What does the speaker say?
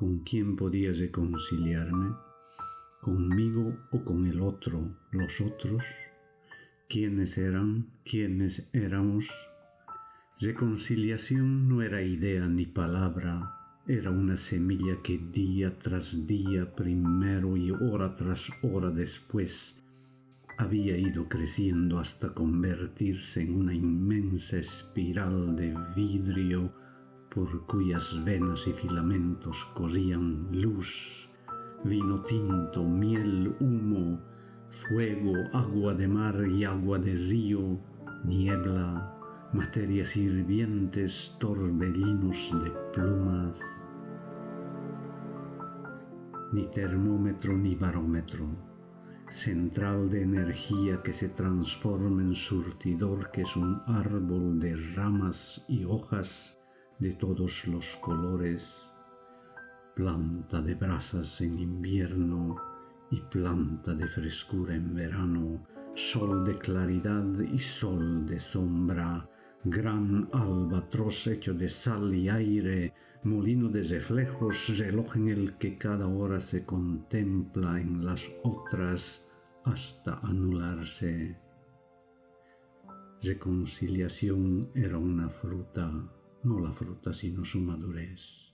¿Con quién podía reconciliarme? ¿Conmigo o con el otro, los otros? ¿Quiénes eran? ¿Quiénes éramos? Reconciliación no era idea ni palabra, era una semilla que día tras día, primero y hora tras hora después, había ido creciendo hasta convertirse en una inmensa espiral de vidrio por cuyas venas y filamentos corrían luz, vino tinto, miel, humo, fuego, agua de mar y agua de río, niebla, materias hirvientes, torbellinos de plumas, ni termómetro ni barómetro, central de energía que se transforma en surtidor que es un árbol de ramas y hojas de todos los colores, planta de brasas en invierno y planta de frescura en verano, sol de claridad y sol de sombra, gran albatros hecho de sal y aire, molino de reflejos, reloj en el que cada hora se contempla en las otras hasta anularse. Reconciliación era una fruta, no la fruta sino su madurez.